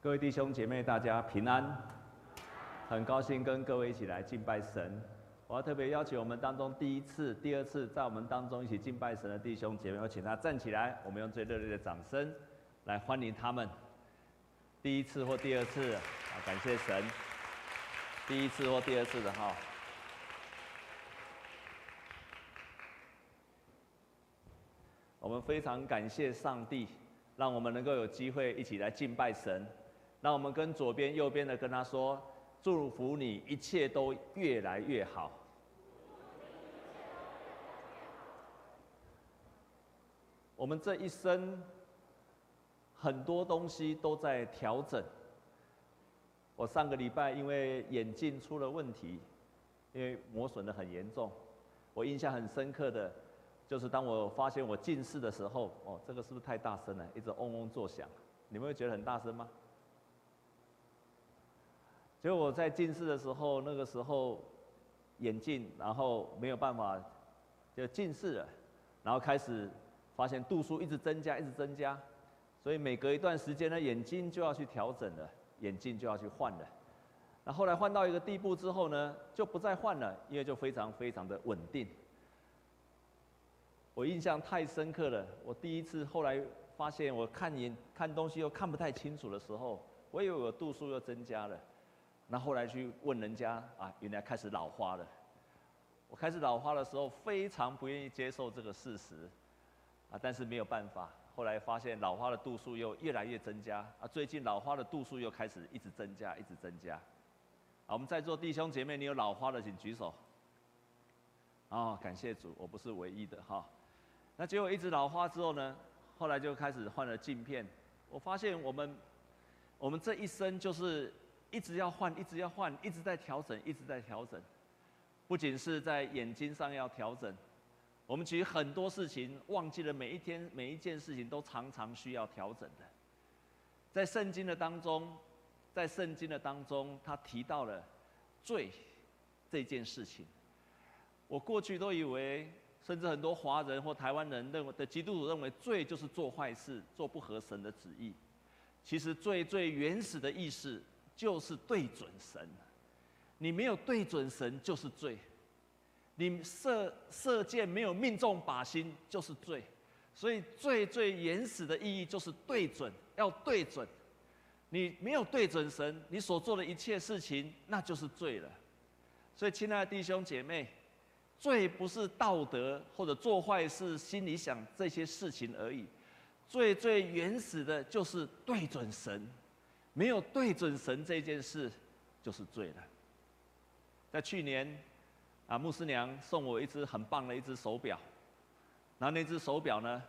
各位弟兄姐妹，大家平安！很高兴跟各位一起来敬拜神。我要特别邀请我们当中第一次、第二次在我们当中一起敬拜神的弟兄姐妹，我请他站起来，我们用最热烈的掌声来欢迎他们。第一次或第二次，啊，感谢神！第一次或第二次的哈。我们非常感谢上帝，让我们能够有机会一起来敬拜神。那我们跟左边、右边的跟他说：“祝福你，一切都越来越好。”我们这一生很多东西都在调整。我上个礼拜因为眼镜出了问题，因为磨损的很严重。我印象很深刻的，就是当我发现我近视的时候，哦，这个是不是太大声了？一直嗡嗡作响，你们会觉得很大声吗？结果我在近视的时候，那个时候眼镜，然后没有办法就近视了，然后开始发现度数一直增加，一直增加，所以每隔一段时间呢，眼睛就要去调整了，眼镜就要去换了。那后来换到一个地步之后呢，就不再换了，因为就非常非常的稳定。我印象太深刻了，我第一次后来发现我看眼看东西又看不太清楚的时候，我以为我度数又增加了。那后来去问人家啊，原来开始老花了。我开始老花的时候，非常不愿意接受这个事实，啊，但是没有办法。后来发现老花的度数又越来越增加，啊，最近老花的度数又开始一直增加，一直增加。啊，我们在座弟兄姐妹，你有老花的请举手。哦，感谢主，我不是唯一的哈。那结果一直老花之后呢，后来就开始换了镜片。我发现我们，我们这一生就是。一直要换，一直要换，一直在调整，一直在调整。不仅是在眼睛上要调整，我们其实很多事情忘记了，每一天每一件事情都常常需要调整的。在圣经的当中，在圣经的当中，他提到了罪这件事情。我过去都以为，甚至很多华人或台湾人认为的基督徒认为，罪就是做坏事，做不合神的旨意。其实罪最原始的意思。就是对准神，你没有对准神就是罪，你射射箭没有命中靶心就是罪，所以罪最原始的意义就是对准，要对准，你没有对准神，你所做的一切事情那就是罪了。所以亲爱的弟兄姐妹，罪不是道德或者做坏事心里想这些事情而已，最最原始的就是对准神。没有对准神这件事，就是罪了。在去年，啊，牧师娘送我一只很棒的一只手表，然后那只手表呢，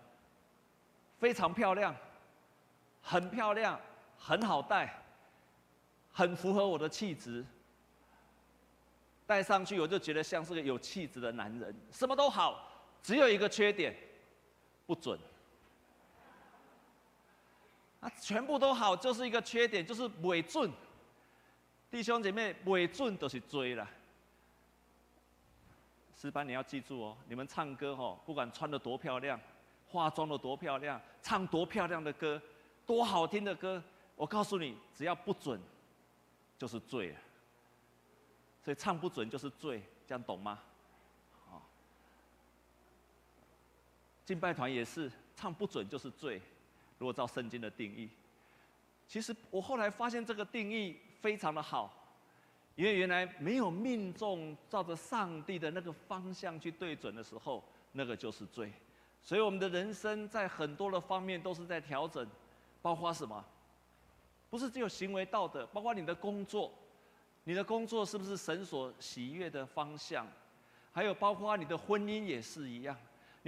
非常漂亮，很漂亮，很好戴，很符合我的气质。戴上去我就觉得像是个有气质的男人，什么都好，只有一个缺点，不准。啊，全部都好，就是一个缺点，就是伪准。弟兄姐妹，伪准都是罪了。诗班，你要记住哦，你们唱歌哦，不管穿得多漂亮，化妆得多漂亮，唱多漂亮的歌，多好听的歌，我告诉你，只要不准，就是罪。所以唱不准就是罪，这样懂吗？哦，敬拜团也是，唱不准就是罪。如果照圣经的定义，其实我后来发现这个定义非常的好，因为原来没有命中照着上帝的那个方向去对准的时候，那个就是罪。所以我们的人生在很多的方面都是在调整，包括什么？不是只有行为道德，包括你的工作，你的工作是不是神所喜悦的方向？还有包括你的婚姻也是一样。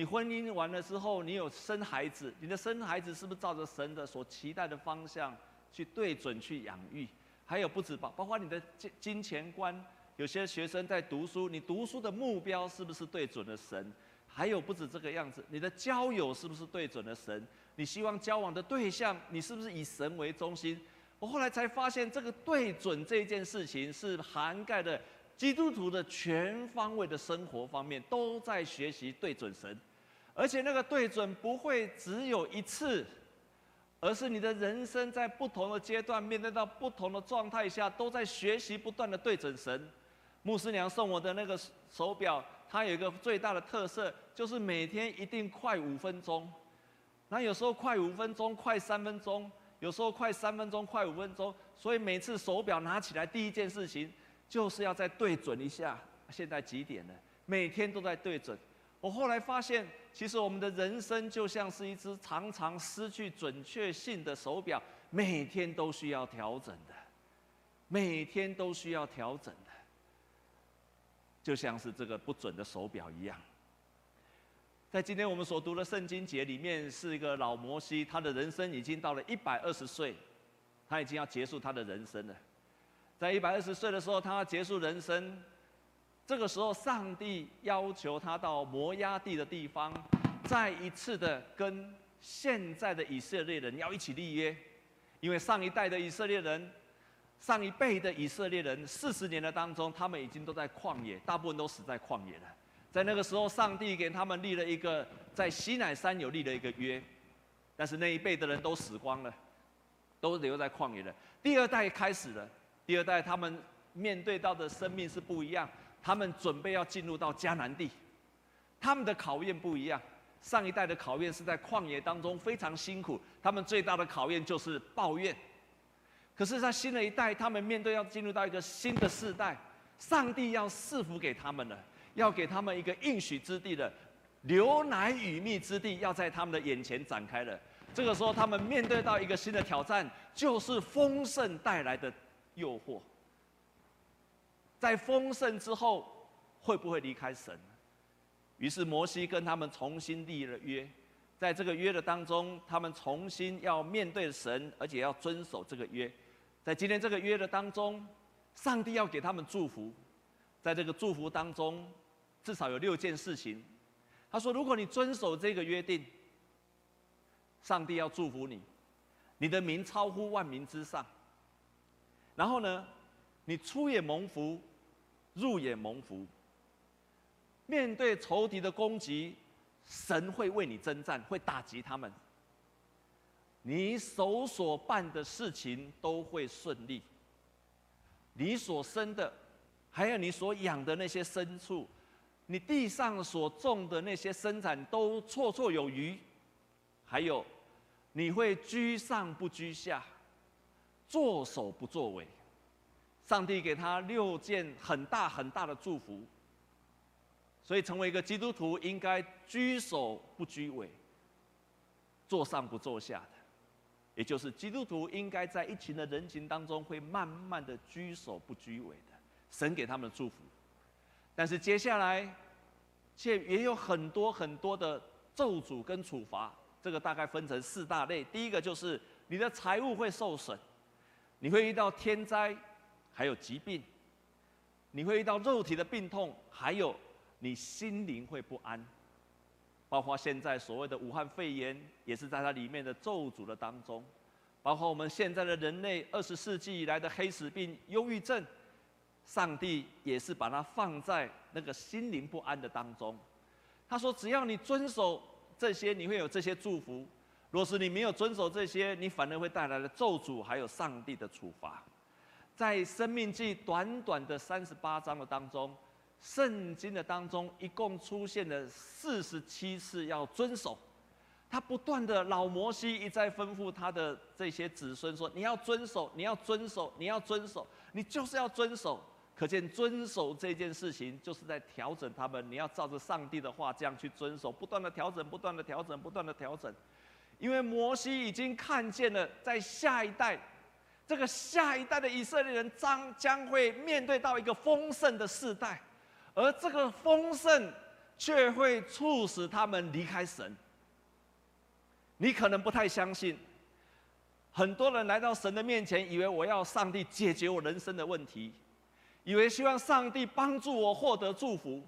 你婚姻完了之后，你有生孩子，你的生孩子是不是照着神的所期待的方向去对准去养育？还有不止包，包括你的金金钱观，有些学生在读书，你读书的目标是不是对准了神？还有不止这个样子，你的交友是不是对准了神？你希望交往的对象，你是不是以神为中心？我后来才发现，这个对准这件事情是涵盖的。基督徒的全方位的生活方面都在学习对准神，而且那个对准不会只有一次，而是你的人生在不同的阶段，面对到不同的状态下，都在学习不断的对准神。牧师娘送我的那个手表，它有一个最大的特色，就是每天一定快五分钟。那有时候快五分钟，快三分钟，有时候快三分钟，快五分钟。所以每次手表拿起来，第一件事情就是要再对准一下，现在几点了？每天都在对准。我后来发现，其实我们的人生就像是一只常常失去准确性的手表，每天都需要调整的，每天都需要调整的，就像是这个不准的手表一样。在今天我们所读的圣经节里面，是一个老摩西，他的人生已经到了一百二十岁，他已经要结束他的人生了。在一百二十岁的时候，他要结束人生。这个时候，上帝要求他到摩押地的地方，再一次的跟现在的以色列人要一起立约，因为上一代的以色列人，上一辈的以色列人，四十年的当中，他们已经都在旷野，大部分都死在旷野了。在那个时候，上帝给他们立了一个在西乃山有立了一个约，但是那一辈的人都死光了，都留在旷野了。第二代开始了，第二代他们面对到的生命是不一样。他们准备要进入到迦南地，他们的考验不一样。上一代的考验是在旷野当中非常辛苦，他们最大的考验就是抱怨。可是，在新的一代，他们面对要进入到一个新的世代，上帝要赐福给他们了，要给他们一个应许之地的牛奶与蜜之地，要在他们的眼前展开了。这个时候，他们面对到一个新的挑战，就是丰盛带来的诱惑。在丰盛之后，会不会离开神？于是摩西跟他们重新立了约，在这个约的当中，他们重新要面对神，而且要遵守这个约。在今天这个约的当中，上帝要给他们祝福，在这个祝福当中，至少有六件事情。他说：如果你遵守这个约定，上帝要祝福你，你的名超乎万民之上。然后呢，你出也蒙福。入眼蒙福。面对仇敌的攻击，神会为你征战，会打击他们。你手所办的事情都会顺利。你所生的，还有你所养的那些牲畜，你地上所种的那些生产都绰绰有余。还有，你会居上不居下，作首不作尾。上帝给他六件很大很大的祝福，所以成为一个基督徒应该居首不居尾，坐上不坐下的，也就是基督徒应该在一群的人群当中会慢慢的居首不居尾的，神给他们的祝福。但是接下来，却也有很多很多的咒诅跟处罚，这个大概分成四大类。第一个就是你的财物会受损，你会遇到天灾。还有疾病，你会遇到肉体的病痛，还有你心灵会不安，包括现在所谓的武汉肺炎，也是在它里面的咒诅的当中，包括我们现在的人类二十世纪以来的黑死病、忧郁症，上帝也是把它放在那个心灵不安的当中。他说：“只要你遵守这些，你会有这些祝福；若是你没有遵守这些，你反而会带来了咒诅，还有上帝的处罚。”在《生命记》短短的三十八章的当中，圣经的当中一共出现了四十七次要遵守。他不断的老摩西一再吩咐他的这些子孙说：“你要遵守，你要遵守，你要遵守，你就是要遵守。”可见遵守这件事情就是在调整他们。你要照着上帝的话这样去遵守，不断的调整，不断的调整，不断的调整。因为摩西已经看见了，在下一代。这个下一代的以色列人将将会面对到一个丰盛的世代，而这个丰盛却会促使他们离开神。你可能不太相信，很多人来到神的面前，以为我要上帝解决我人生的问题，以为希望上帝帮助我获得祝福。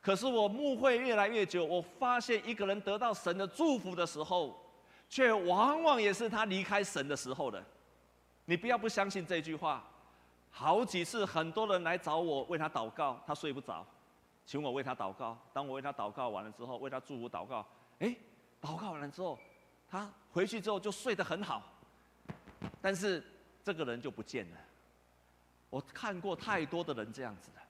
可是我牧会越来越久，我发现一个人得到神的祝福的时候，却往往也是他离开神的时候的。你不要不相信这句话，好几次很多人来找我为他祷告，他睡不着，请我为他祷告。当我为他祷告完了之后，为他祝福祷告，哎，祷告完了之后，他回去之后就睡得很好，但是这个人就不见了。我看过太多的人这样子的，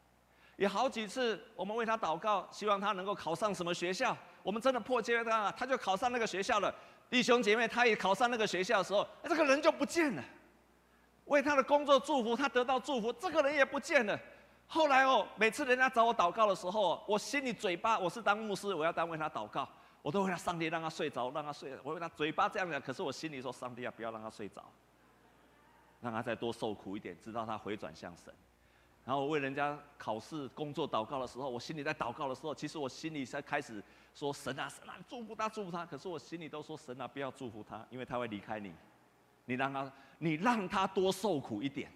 也好几次我们为他祷告，希望他能够考上什么学校。我们真的迫切他，他就考上那个学校了。弟兄姐妹，他也考上那个学校的时候，这个人就不见了。为他的工作祝福，他得到祝福，这个人也不见了。后来哦，每次人家找我祷告的时候，我心里嘴巴，我是当牧师，我要当为他祷告。我都为他上帝让他睡着，让他睡。我为他嘴巴这样讲，可是我心里说：上帝啊，不要让他睡着，让他再多受苦一点，直到他回转向神。然后我为人家考试、工作祷告的时候，我心里在祷告的时候，其实我心里才开始说：神啊，神啊，祝福他，祝福他。可是我心里都说：神啊，不要祝福他，因为他会离开你。你让他，你让他多受苦一点，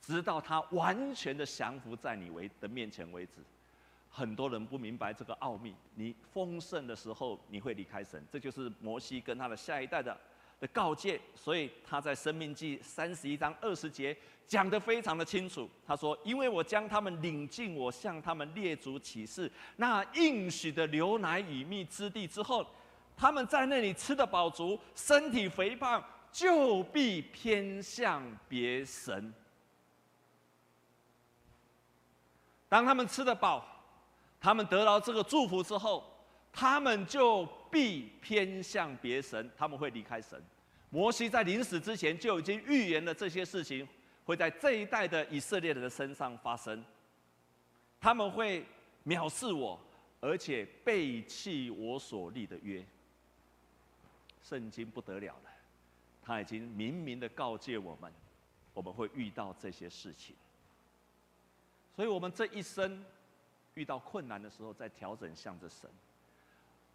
直到他完全的降服在你为的面前为止。很多人不明白这个奥秘。你丰盛的时候，你会离开神，这就是摩西跟他的下一代的的告诫。所以他在《生命记》三十一章二十节讲得非常的清楚。他说：“因为我将他们领进我向他们列祖起誓那应许的牛奶与蜜之地之后，他们在那里吃得饱足，身体肥胖，就必偏向别神。当他们吃得饱。”他们得到这个祝福之后，他们就必偏向别神，他们会离开神。摩西在临死之前就已经预言了这些事情会在这一代的以色列人的身上发生。他们会藐视我，而且背弃我所立的约。圣经不得了了，他已经明明的告诫我们，我们会遇到这些事情。所以，我们这一生。遇到困难的时候，在调整向着神。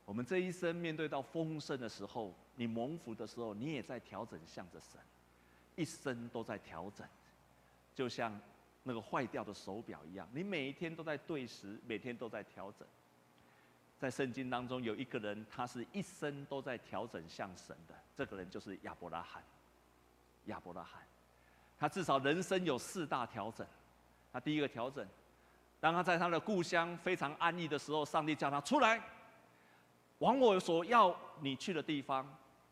我们这一生面对到丰盛的时候，你蒙福的时候，你也在调整向着神，一生都在调整，就像那个坏掉的手表一样，你每一天都在对时，每天都在调整。在圣经当中有一个人，他是一生都在调整向神的，这个人就是亚伯拉罕。亚伯拉罕，他至少人生有四大调整。他第一个调整。当他在他的故乡非常安逸的时候，上帝叫他出来，往我所要你去的地方。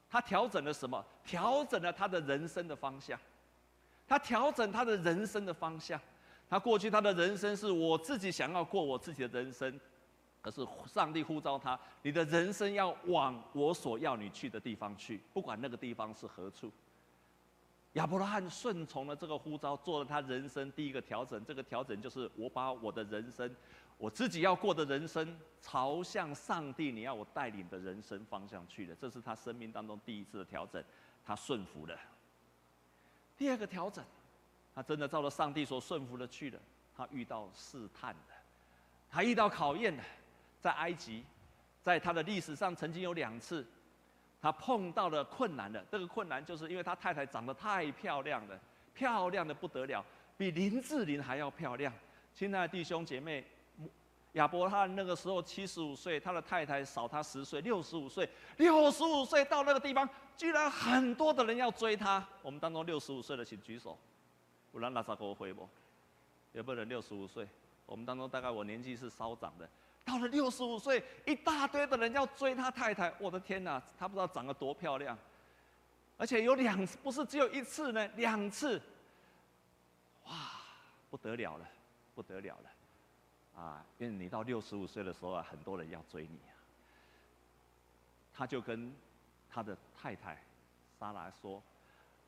他调整了什么？调整了他的人生的方向。他调整他的人生的方向。他过去他的人生是我自己想要过我自己的人生，可是上帝呼召他，你的人生要往我所要你去的地方去，不管那个地方是何处。亚伯拉罕顺从了这个呼召，做了他人生第一个调整。这个调整就是我把我的人生，我自己要过的人生，朝向上帝你要我带领的人生方向去的。这是他生命当中第一次的调整，他顺服了。第二个调整，他真的照着上帝所顺服的去了。他遇到试探的，他遇到考验的，在埃及，在他的历史上曾经有两次。他碰到了困难的，这个困难就是因为他太太长得太漂亮了，漂亮的不得了，比林志玲还要漂亮。亲爱的弟兄姐妹，亚伯拉罕那个时候七十五岁，他的太太少他十岁，六十五岁。六十五岁到那个地方，居然很多的人要追他。我们当中六十五岁的请举手，不然拉萨给我回不？有没有人六十五岁？我们当中大概我年纪是稍长的。到了六十五岁，一大堆的人要追他太太，我的天哪，他不知道长得多漂亮，而且有两次，不是只有一次呢，两次，哇，不得了了，不得了了，啊，因为你到六十五岁的时候啊，很多人要追你啊。他就跟他的太太莎拉说：“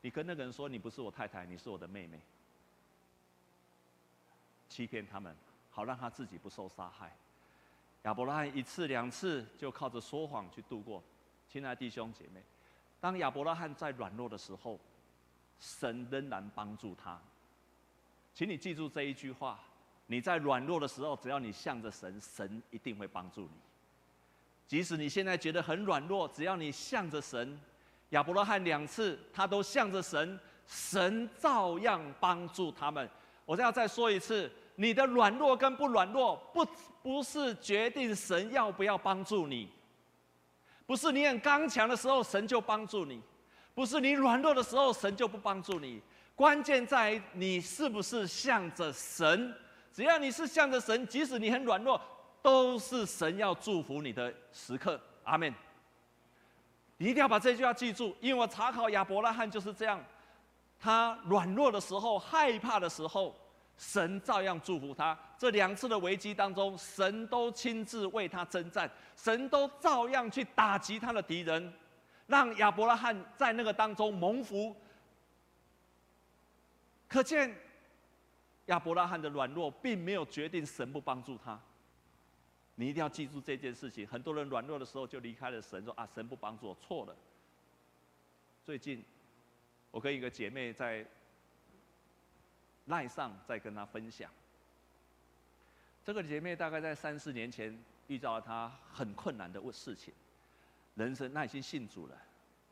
你跟那个人说，你不是我太太，你是我的妹妹，欺骗他们，好让他自己不受杀害。”亚伯拉罕一次两次就靠着说谎去度过，亲爱的弟兄姐妹，当亚伯拉罕在软弱的时候，神仍然帮助他。请你记住这一句话：你在软弱的时候，只要你向着神，神一定会帮助你。即使你现在觉得很软弱，只要你向着神，亚伯拉罕两次他都向着神，神照样帮助他们。我再要再说一次。你的软弱跟不软弱，不不是决定神要不要帮助你，不是你很刚强的时候神就帮助你，不是你软弱的时候神就不帮助你。关键在于你是不是向着神。只要你是向着神，即使你很软弱，都是神要祝福你的时刻。阿门。你一定要把这句话记住，因为我查考亚伯拉罕就是这样，他软弱的时候、害怕的时候，神照样祝福他。这两次的危机当中，神都亲自为他征战，神都照样去打击他的敌人，让亚伯拉罕在那个当中蒙福。可见亚伯拉罕的软弱，并没有决定神不帮助他。你一定要记住这件事情。很多人软弱的时候就离开了神，说啊，神不帮助我，错了。最近，我跟一个姐妹在赖上在跟她分享。这个姐妹大概在三四年前遇到了她很困难的问事情，人生她已经信主了，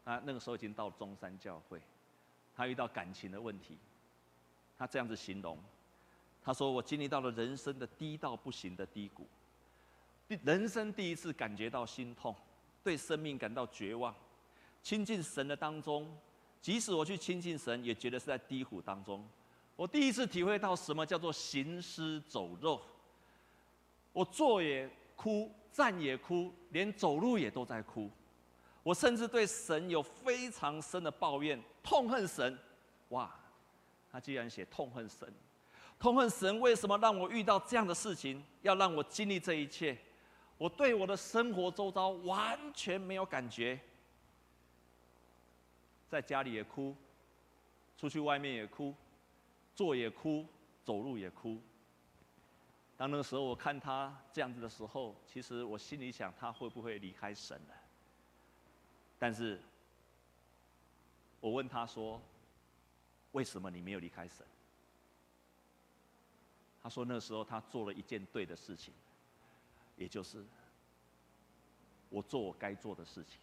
她那个时候已经到中山教会，她遇到感情的问题。她这样子形容，她说：“我经历到了人生的低到不行的低谷，人生第一次感觉到心痛，对生命感到绝望。亲近神的当中，即使我去亲近神，也觉得是在低谷当中。我第一次体会到什么叫做行尸走肉。我坐也哭，站也哭，连走路也都在哭。我甚至对神有非常深的抱怨，痛恨神。哇！”他居然写痛恨神，痛恨神为什么让我遇到这样的事情，要让我经历这一切？我对我的生活周遭完全没有感觉，在家里也哭，出去外面也哭，坐也哭，走路也哭。当那个时候我看他这样子的时候，其实我心里想他会不会离开神了？但是，我问他说。为什么你没有离开神？他说那时候他做了一件对的事情，也就是我做我该做的事情，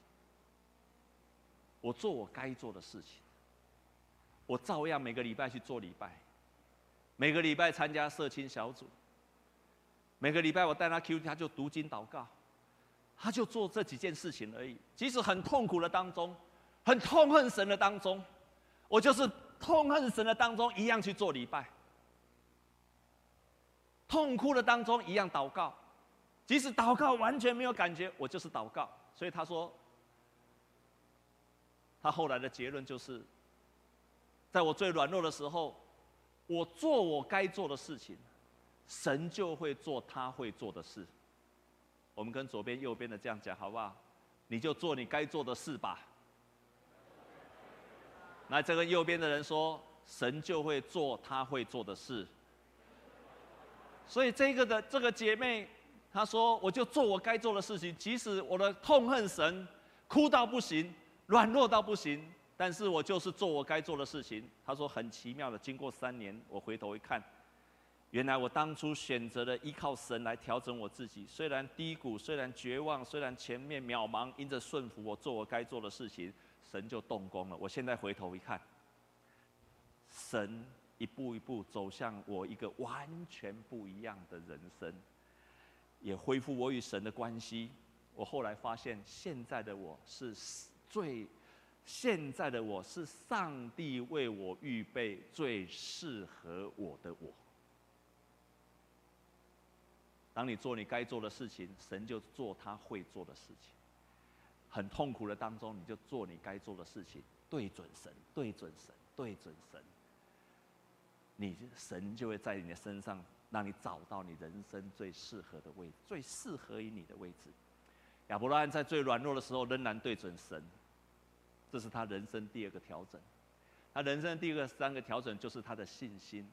我做我该做的事情，我照样每个礼拜去做礼拜，每个礼拜参加社青小组，每个礼拜我带他 Q，他就读经祷告，他就做这几件事情而已。即使很痛苦的当中，很痛恨神的当中，我就是。痛恨神的当中，一样去做礼拜；痛哭的当中，一样祷告。即使祷告完全没有感觉，我就是祷告。所以他说，他后来的结论就是，在我最软弱的时候，我做我该做的事情，神就会做他会做的事。我们跟左边、右边的这样讲，好不好？你就做你该做的事吧。那这个右边的人说：“神就会做他会做的事。”所以这个的这个姐妹，她说：“我就做我该做的事情，即使我的痛恨神，哭到不行，软弱到不行，但是我就是做我该做的事情。”他说：“很奇妙的，经过三年，我回头一看，原来我当初选择了依靠神来调整我自己，虽然低谷，虽然绝望，虽然前面渺茫，因着顺服，我做我该做的事情。”神就动工了。我现在回头一看，神一步一步走向我一个完全不一样的人生，也恢复我与神的关系。我后来发现，现在的我是最，现在的我是上帝为我预备最适合我的我。当你做你该做的事情，神就做他会做的事情。很痛苦的当中，你就做你该做的事情，对准神，对准神，对准神。你神就会在你的身上，让你找到你人生最适合的位置，最适合于你的位置。亚伯拉罕在最软弱的时候，仍然对准神，这是他人生第二个调整。他人生第二个三个调整就是他的信心。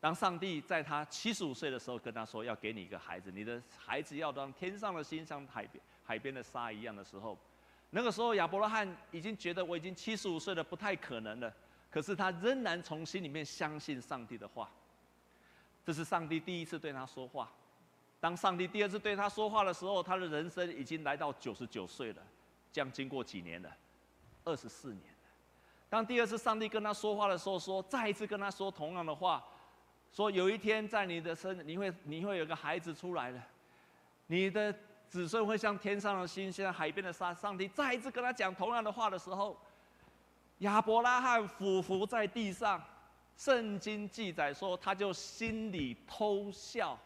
当上帝在他七十五岁的时候跟他说要给你一个孩子，你的孩子要当天上的星，像海边。海边的沙一样的时候，那个时候亚伯拉罕已经觉得我已经七十五岁了，不太可能了。可是他仍然从心里面相信上帝的话。这是上帝第一次对他说话。当上帝第二次对他说话的时候，他的人生已经来到九十九岁了。这样经过几年了？二十四年。当第二次上帝跟他说话的时候，说再一次跟他说同样的话，说有一天在你的身，你会你会有个孩子出来了，你的。子孙会像天上的星，像海边的沙。上帝再一次跟他讲同样的话的时候，亚伯拉罕俯伏在地上。圣经记载说，他就心里偷笑。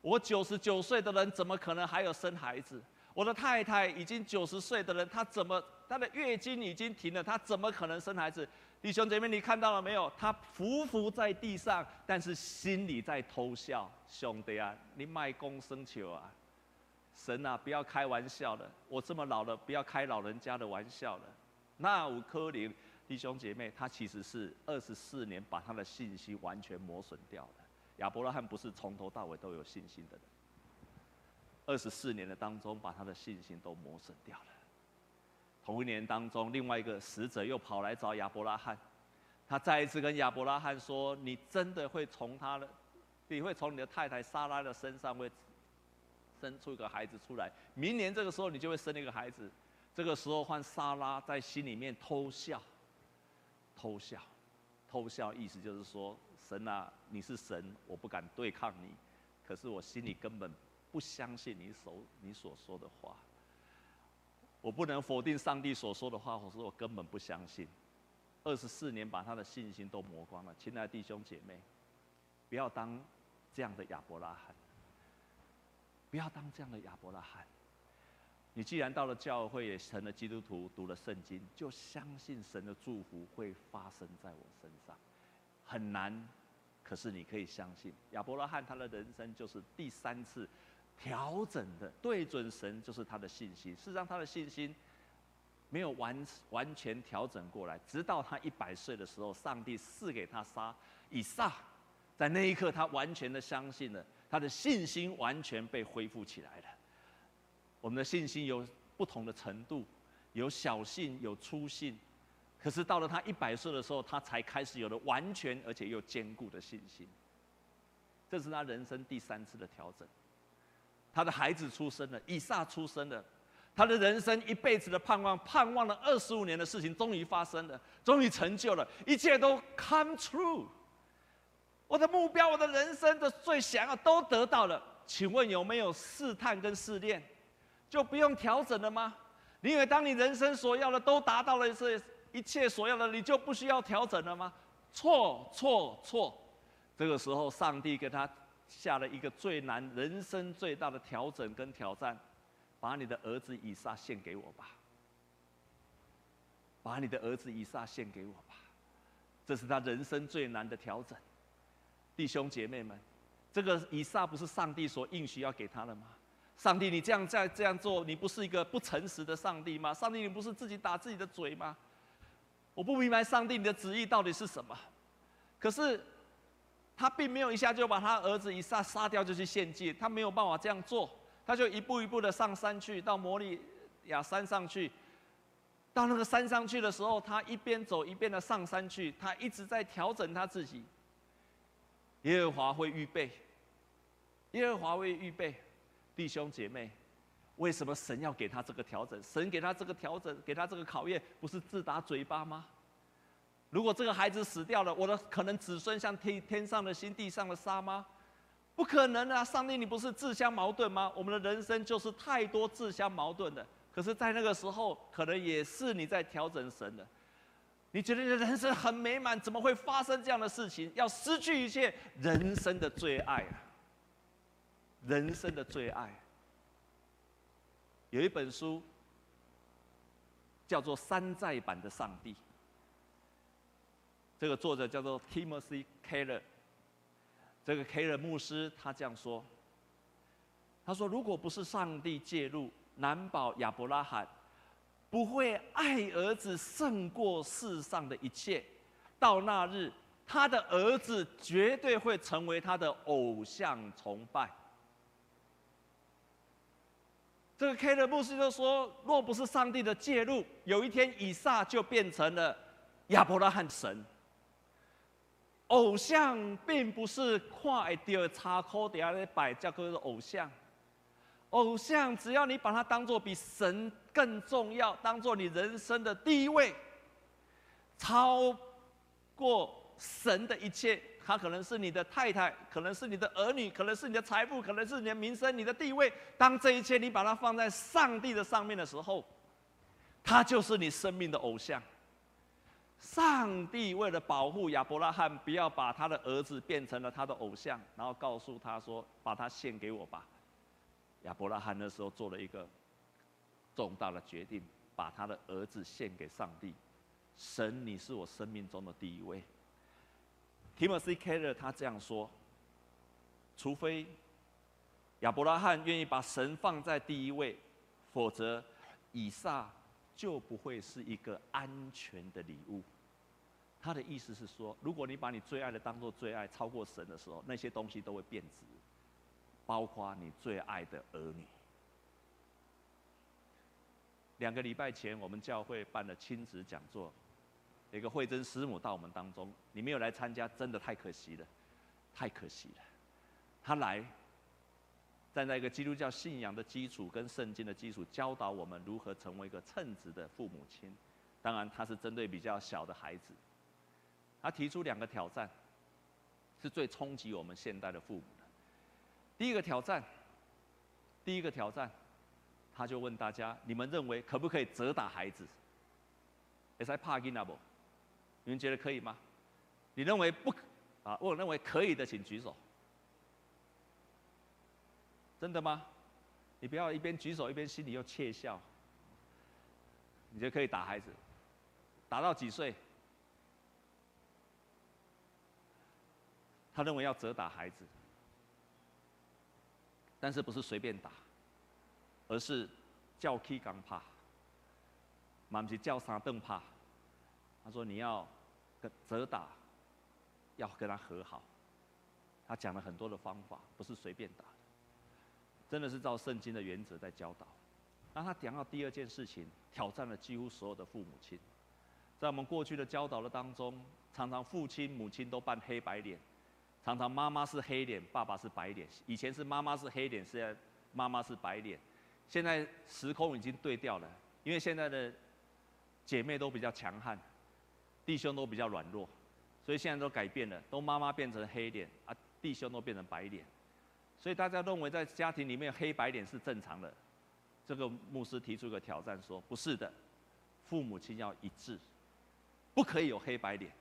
我九十九岁的人，怎么可能还有生孩子？我的太太已经九十岁的人，她怎么她的月经已经停了，她怎么可能生孩子？弟兄姐妹，你看到了没有？她匍匐在地上，但是心里在偷笑。兄弟啊，你卖公生球啊！神啊，不要开玩笑了！我这么老了，不要开老人家的玩笑了。那五颗灵弟兄姐妹，他其实是二十四年把他的信心完全磨损掉了。亚伯拉罕不是从头到尾都有信心的人。二十四年的当中，把他的信心都磨损掉了。同一年当中，另外一个使者又跑来找亚伯拉罕，他再一次跟亚伯拉罕说：“你真的会从他的，你会从你的太太莎拉的身上会生出一个孩子出来。明年这个时候，你就会生一个孩子。这个时候，换莎拉在心里面偷笑，偷笑，偷笑，意思就是说：神啊，你是神，我不敢对抗你，可是我心里根本。”不相信你所你所说的话，我不能否定上帝所说的话。我说我根本不相信。二十四年把他的信心都磨光了。亲爱的弟兄姐妹，不要当这样的亚伯拉罕，不要当这样的亚伯拉罕。你既然到了教会，也成了基督徒，读了圣经，就相信神的祝福会发生在我身上。很难，可是你可以相信，亚伯拉罕他的人生就是第三次。调整的对准神就是他的信心，事实上他的信心没有完完全调整过来，直到他一百岁的时候，上帝赐给他杀以撒，在那一刻他完全的相信了，他的信心完全被恢复起来了。我们的信心有不同的程度，有小信，有粗信，可是到了他一百岁的时候，他才开始有了完全而且又坚固的信心。这是他人生第三次的调整。他的孩子出生了，以撒出生了，他的人生一辈子的盼望，盼望了二十五年的事情，终于发生了，终于成就了，一切都 come true。我的目标，我的人生的最想要都得到了。请问有没有试探跟试炼，就不用调整了吗？你以为当你人生所要的都达到了，这一切所要的，你就不需要调整了吗？错错错！这个时候，上帝给他。下了一个最难、人生最大的调整跟挑战，把你的儿子以撒献给我吧，把你的儿子以撒献给我吧，这是他人生最难的调整。弟兄姐妹们，这个以撒不是上帝所应许要给他的吗？上帝，你这样再这样做，你不是一个不诚实的上帝吗？上帝，你不是自己打自己的嘴吗？我不明白上帝你的旨意到底是什么，可是。他并没有一下就把他儿子一杀杀掉就去献祭，他没有办法这样做，他就一步一步的上山去，到摩利亚山上去。到那个山上去的时候，他一边走一边的上山去，他一直在调整他自己。耶和华会预备，耶和华会预备，弟兄姐妹，为什么神要给他这个调整？神给他这个调整，给他这个考验，不是自打嘴巴吗？如果这个孩子死掉了，我的可能子孙像天天上的星、地上的沙吗？不可能啊！上帝，你不是自相矛盾吗？我们的人生就是太多自相矛盾的。可是，在那个时候，可能也是你在调整神的。你觉得你的人生很美满，怎么会发生这样的事情？要失去一切人生的最爱啊！人生的最爱。有一本书叫做《山寨版的上帝》。这个作者叫做 Timothy Keller，这个 Keller 牧师他这样说：“他说，如果不是上帝介入，难保亚伯拉罕不会爱儿子胜过世上的一切。到那日，他的儿子绝对会成为他的偶像崇拜。”这个 Keller 牧师就说：“若不是上帝的介入，有一天以撒就变成了亚伯拉罕神。”偶像并不是跨一条插口底下来摆，叫做偶像。偶像只要你把它当做比神更重要，当做你人生的第一位，超过神的一切，它可能是你的太太，可能是你的儿女，可能是你的财富，可能是你的名声、你的地位。当这一切你把它放在上帝的上面的时候，它就是你生命的偶像。上帝为了保护亚伯拉罕，不要把他的儿子变成了他的偶像，然后告诉他说：“把他献给我吧。”亚伯拉罕那时候做了一个重大的决定，把他的儿子献给上帝。神，你是我生命中的第一位。Timothy Keller 他这样说：除非亚伯拉罕愿意把神放在第一位，否则以撒就不会是一个安全的礼物。他的意思是说，如果你把你最爱的当做最爱，超过神的时候，那些东西都会变质，包括你最爱的儿女。两个礼拜前，我们教会办了亲子讲座，有一个慧珍师母到我们当中，你没有来参加，真的太可惜了，太可惜了。他来，站在一个基督教信仰的基础跟圣经的基础，教导我们如何成为一个称职的父母亲。当然，他是针对比较小的孩子。他提出两个挑战，是最冲击我们现代的父母的。第一个挑战，第一个挑战，他就问大家：你们认为可不可以责打孩子？会使拍囡仔不？你们觉得可以吗？你认为不可？啊，我认为可以的，请举手。真的吗？你不要一边举手一边心里又窃笑。你就可以打孩子？打到几岁？他认为要责打孩子，但是不是随便打，而是叫起钢拍，嘛不是叫三顿拍。他说你要跟责打，要跟他和好。他讲了很多的方法，不是随便打，真的是照圣经的原则在教导。当他讲到第二件事情，挑战了几乎所有的父母亲。在我们过去的教导的当中，常常父亲、母亲都扮黑白脸。常常妈妈是黑脸，爸爸是白脸。以前是妈妈是黑脸，现在妈妈是白脸。现在时空已经对调了，因为现在的姐妹都比较强悍，弟兄都比较软弱，所以现在都改变了，都妈妈变成黑脸啊，弟兄都变成白脸。所以大家认为在家庭里面黑白脸是正常的。这个牧师提出一个挑战说：不是的，父母亲要一致，不可以有黑白脸，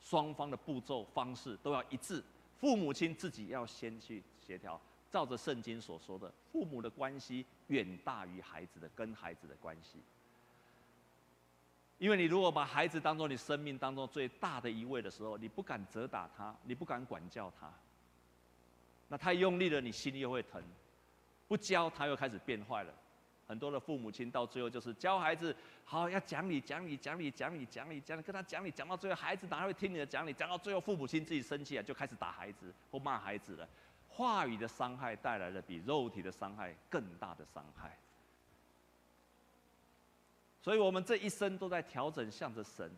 双方的步骤方式都要一致。父母亲自己要先去协调，照着圣经所说的，父母的关系远大于孩子的跟孩子的关系。因为你如果把孩子当做你生命当中最大的一位的时候，你不敢责打他，你不敢管教他，那太用力了，你心又会疼；不教，他又开始变坏了。很多的父母亲到最后就是教孩子，好要讲理讲理讲理讲理讲理讲理，跟他讲理讲到最后，孩子哪会听你的讲理？讲到最后，父母亲自己生气了，就开始打孩子或骂孩子了。话语的伤害带来了比肉体的伤害更大的伤害。所以我们这一生都在调整，向着神。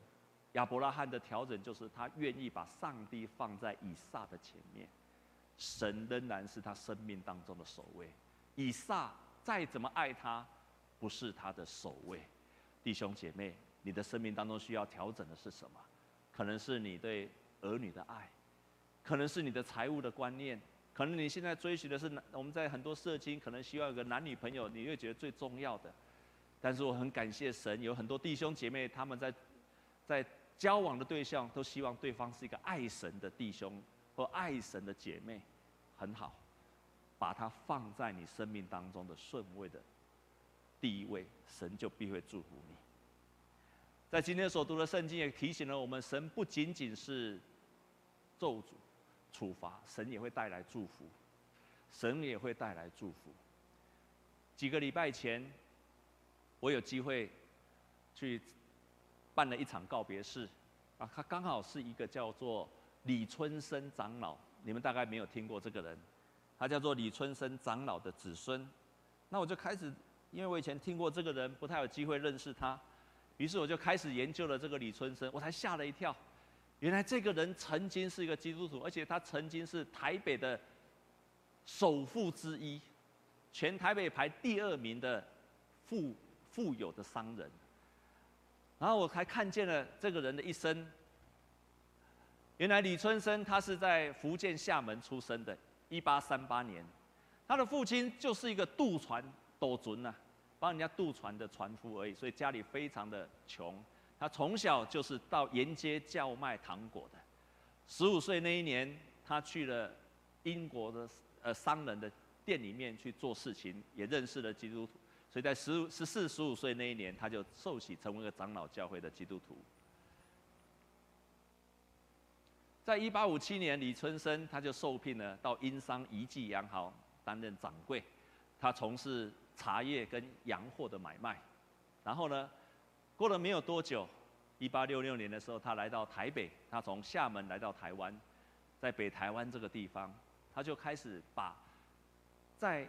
亚伯拉罕的调整就是他愿意把上帝放在以撒的前面，神仍然是他生命当中的首位。以撒。再怎么爱他，不是他的首位。弟兄姐妹，你的生命当中需要调整的是什么？可能是你对儿女的爱，可能是你的财务的观念，可能你现在追寻的是我们在很多社经，可能需要有个男女朋友，你会觉得最重要的。但是我很感谢神，有很多弟兄姐妹他们在在交往的对象都希望对方是一个爱神的弟兄和爱神的姐妹，很好。把它放在你生命当中的顺位的第一位，神就必会祝福你。在今天所读的圣经也提醒了我们，神不仅仅是咒诅、处罚，神也会带来祝福，神也会带来祝福。几个礼拜前，我有机会去办了一场告别式，啊，他刚好是一个叫做李春生长老，你们大概没有听过这个人。他叫做李春生长老的子孙，那我就开始，因为我以前听过这个人，不太有机会认识他，于是我就开始研究了这个李春生，我才吓了一跳，原来这个人曾经是一个基督徒，而且他曾经是台北的首富之一，全台北排第二名的富富有的商人，然后我还看见了这个人的一生，原来李春生他是在福建厦门出生的。一八三八年，他的父亲就是一个渡船斗准呐，帮人家渡船的船夫而已，所以家里非常的穷。他从小就是到沿街叫卖糖果的。十五岁那一年，他去了英国的呃商人的店里面去做事情，也认识了基督徒，所以在十十四、十五岁那一年，他就受洗成为一个长老教会的基督徒。在一八五七年，李春生他就受聘了到殷商宜记洋行担任掌柜，他从事茶叶跟洋货的买卖。然后呢，过了没有多久，一八六六年的时候，他来到台北，他从厦门来到台湾，在北台湾这个地方，他就开始把在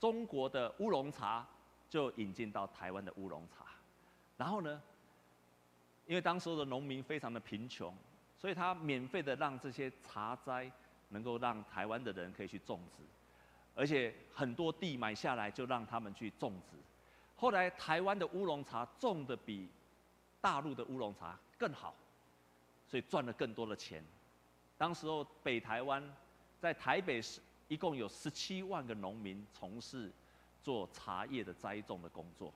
中国的乌龙茶就引进到台湾的乌龙茶，然后呢，因为当时的农民非常的贫穷，所以他免费的让这些茶栽能够让台湾的人可以去种植，而且很多地买下来就让他们去种植。后来台湾的乌龙茶种的比大陆的乌龙茶更好，所以赚了更多的钱。当时候北台湾在台北市。一共有十七万个农民从事做茶叶的栽种的工作。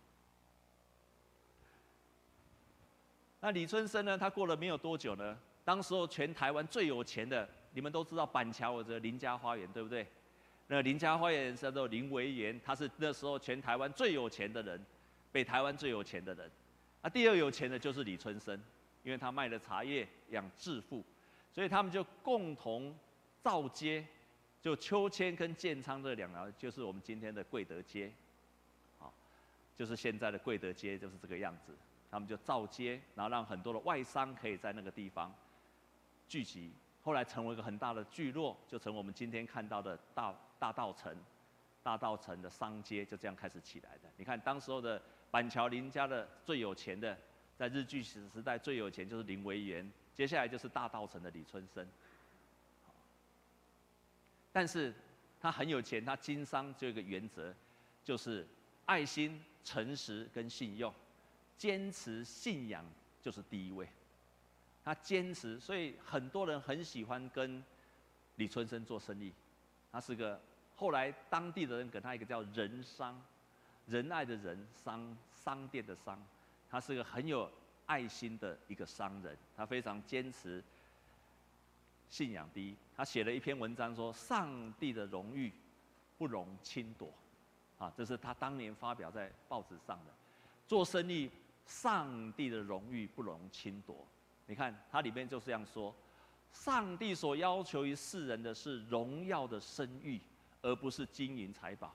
那李春生呢？他过了没有多久呢？当时候全台湾最有钱的，你们都知道板桥有这个林家花园，对不对？那林家花园叫做林维源，他是那时候全台湾最有钱的人，北台湾最有钱的人。那第二有钱的就是李春生，因为他卖的茶叶养致富，所以他们就共同造街。就秋千跟建昌这两条，就是我们今天的贵德街，好，就是现在的贵德街就是这个样子。他们就造街，然后让很多的外商可以在那个地方聚集，后来成为一个很大的聚落，就成我们今天看到的大大稻埕，大稻埕的商街就这样开始起来的。你看，当时候的板桥林家的最有钱的，在日据时时代最有钱就是林维源，接下来就是大稻埕的李春生。但是他很有钱，他经商就有一个原则，就是爱心、诚实跟信用，坚持信仰就是第一位。他坚持，所以很多人很喜欢跟李春生做生意。他是个后来当地的人给他一个叫仁商，仁爱的仁，商商店的商。他是个很有爱心的一个商人，他非常坚持。信仰第一，他写了一篇文章说：“上帝的荣誉不容侵夺。”啊，这是他当年发表在报纸上的。做生意，上帝的荣誉不容侵夺。你看，它里面就是这样说：上帝所要求于世人的是荣耀的声誉，而不是金银财宝。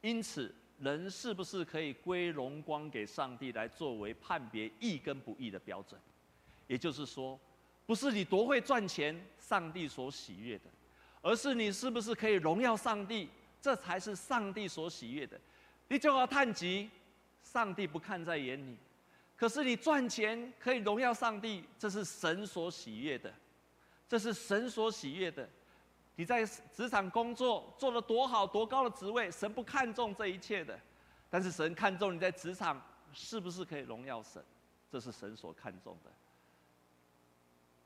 因此，人是不是可以归荣光给上帝，来作为判别义跟不义的标准？也就是说。不是你多会赚钱，上帝所喜悦的，而是你是不是可以荣耀上帝，这才是上帝所喜悦的。你就要叹息，上帝不看在眼里，可是你赚钱可以荣耀上帝，这是神所喜悦的，这是神所喜悦的。你在职场工作做了多好多高的职位，神不看重这一切的，但是神看重你在职场是不是可以荣耀神，这是神所看重的。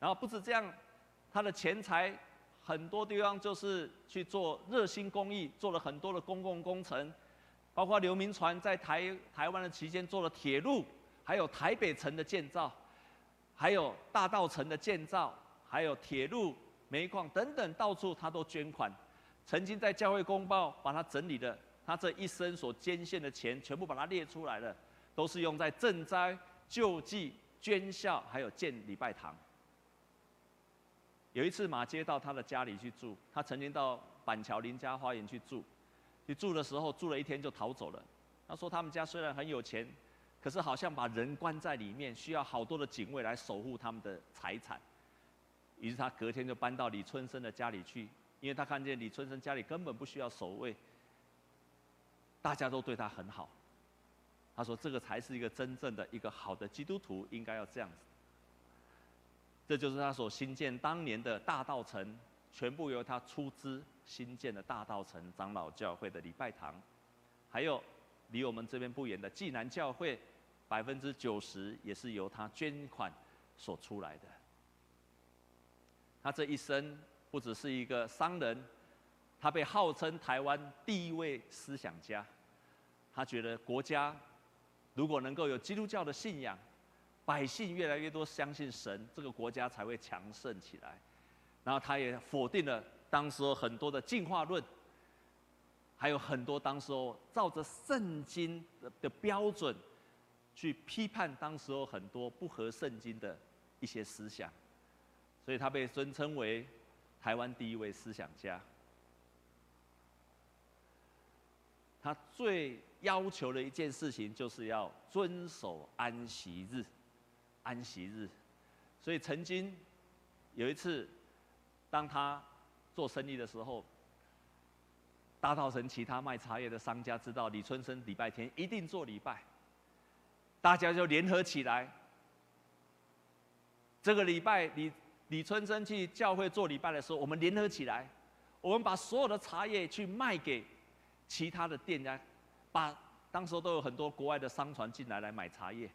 然后不止这样，他的钱财很多地方就是去做热心公益，做了很多的公共工程，包括刘铭传在台台湾的期间做了铁路，还有台北城的建造，还有大稻城的建造，还有铁路、煤矿等等，到处他都捐款。曾经在教会公报把他整理的，他这一生所捐献的钱全部把它列出来了，都是用在赈灾、救济、捐校，还有建礼拜堂。有一次，马街到他的家里去住。他曾经到板桥林家花园去住，去住的时候住了一天就逃走了。他说他们家虽然很有钱，可是好像把人关在里面，需要好多的警卫来守护他们的财产。于是他隔天就搬到李春生的家里去，因为他看见李春生家里根本不需要守卫，大家都对他很好。他说这个才是一个真正的一个好的基督徒应该要这样子。这就是他所新建当年的大道城，全部由他出资新建的大道城长老教会的礼拜堂，还有离我们这边不远的济南教会，百分之九十也是由他捐款所出来的。他这一生不只是一个商人，他被号称台湾第一位思想家。他觉得国家如果能够有基督教的信仰，百姓越来越多相信神，这个国家才会强盛起来。然后他也否定了当时很多的进化论，还有很多当时候照着圣经的标准去批判当时候很多不合圣经的一些思想，所以他被尊称为台湾第一位思想家。他最要求的一件事情就是要遵守安息日，安息日。所以曾经有一次，当他做生意的时候，大稻埕其他卖茶叶的商家知道李春生礼拜天一定做礼拜，大家就联合起来。这个礼拜李李春生去教会做礼拜的时候，我们联合起来，我们把所有的茶叶去卖给。其他的店家，把当时都有很多国外的商船进来来买茶叶，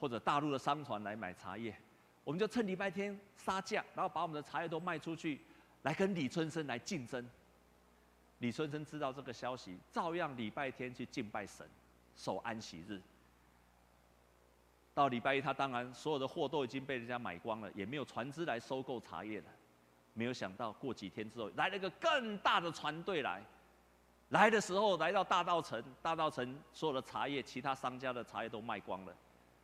或者大陆的商船来买茶叶，我们就趁礼拜天杀价，然后把我们的茶叶都卖出去，来跟李春生来竞争。李春生知道这个消息，照样礼拜天去敬拜神，守安息日。到礼拜一，他当然所有的货都已经被人家买光了，也没有船只来收购茶叶了。没有想到过几天之后，来了一个更大的船队来。来的时候来到大稻城，大稻城所有的茶叶，其他商家的茶叶都卖光了，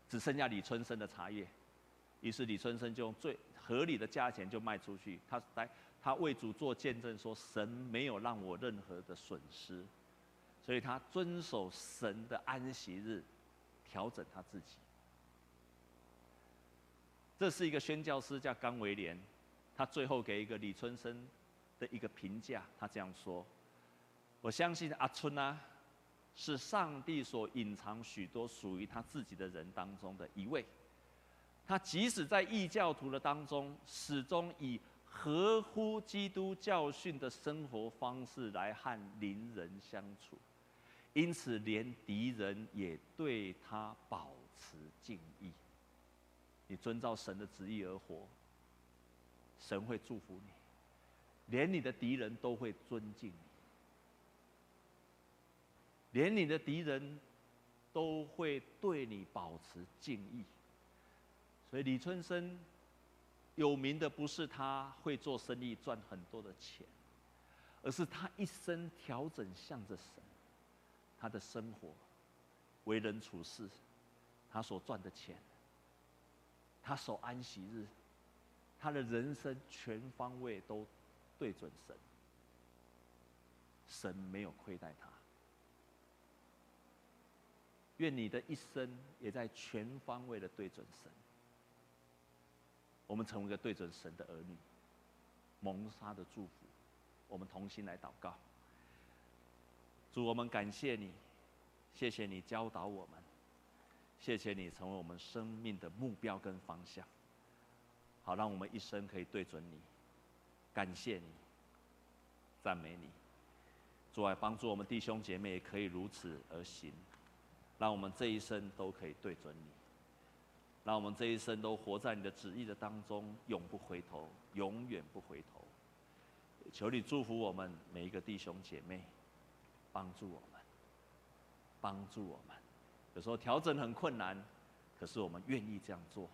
只剩下李春生的茶叶。于是李春生就用最合理的价钱就卖出去。他来，他为主做见证说：神没有让我任何的损失，所以他遵守神的安息日，调整他自己。这是一个宣教师叫甘维廉，他最后给一个李春生的一个评价，他这样说。我相信阿春啊，是上帝所隐藏许多属于他自己的人当中的一位。他即使在异教徒的当中，始终以合乎基督教训的生活方式来和邻人相处，因此连敌人也对他保持敬意。你遵照神的旨意而活，神会祝福你，连你的敌人都会尊敬你。连你的敌人都会对你保持敬意，所以李春生有名的不是他会做生意赚很多的钱，而是他一生调整向着神，他的生活、为人处事，他所赚的钱，他守安息日，他的人生全方位都对准神，神没有亏待他。愿你的一生也在全方位的对准神。我们成为一个对准神的儿女，蒙他的祝福。我们同心来祷告。主，我们感谢你，谢谢你教导我们，谢谢你成为我们生命的目标跟方向。好，让我们一生可以对准你，感谢你，赞美你。主来帮助我们弟兄姐妹也可以如此而行。让我们这一生都可以对准你，让我们这一生都活在你的旨意的当中，永不回头，永远不回头。求你祝福我们每一个弟兄姐妹，帮助我们，帮助我们。有时候调整很困难，可是我们愿意这样做。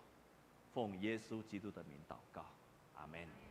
奉耶稣基督的名祷告，阿门。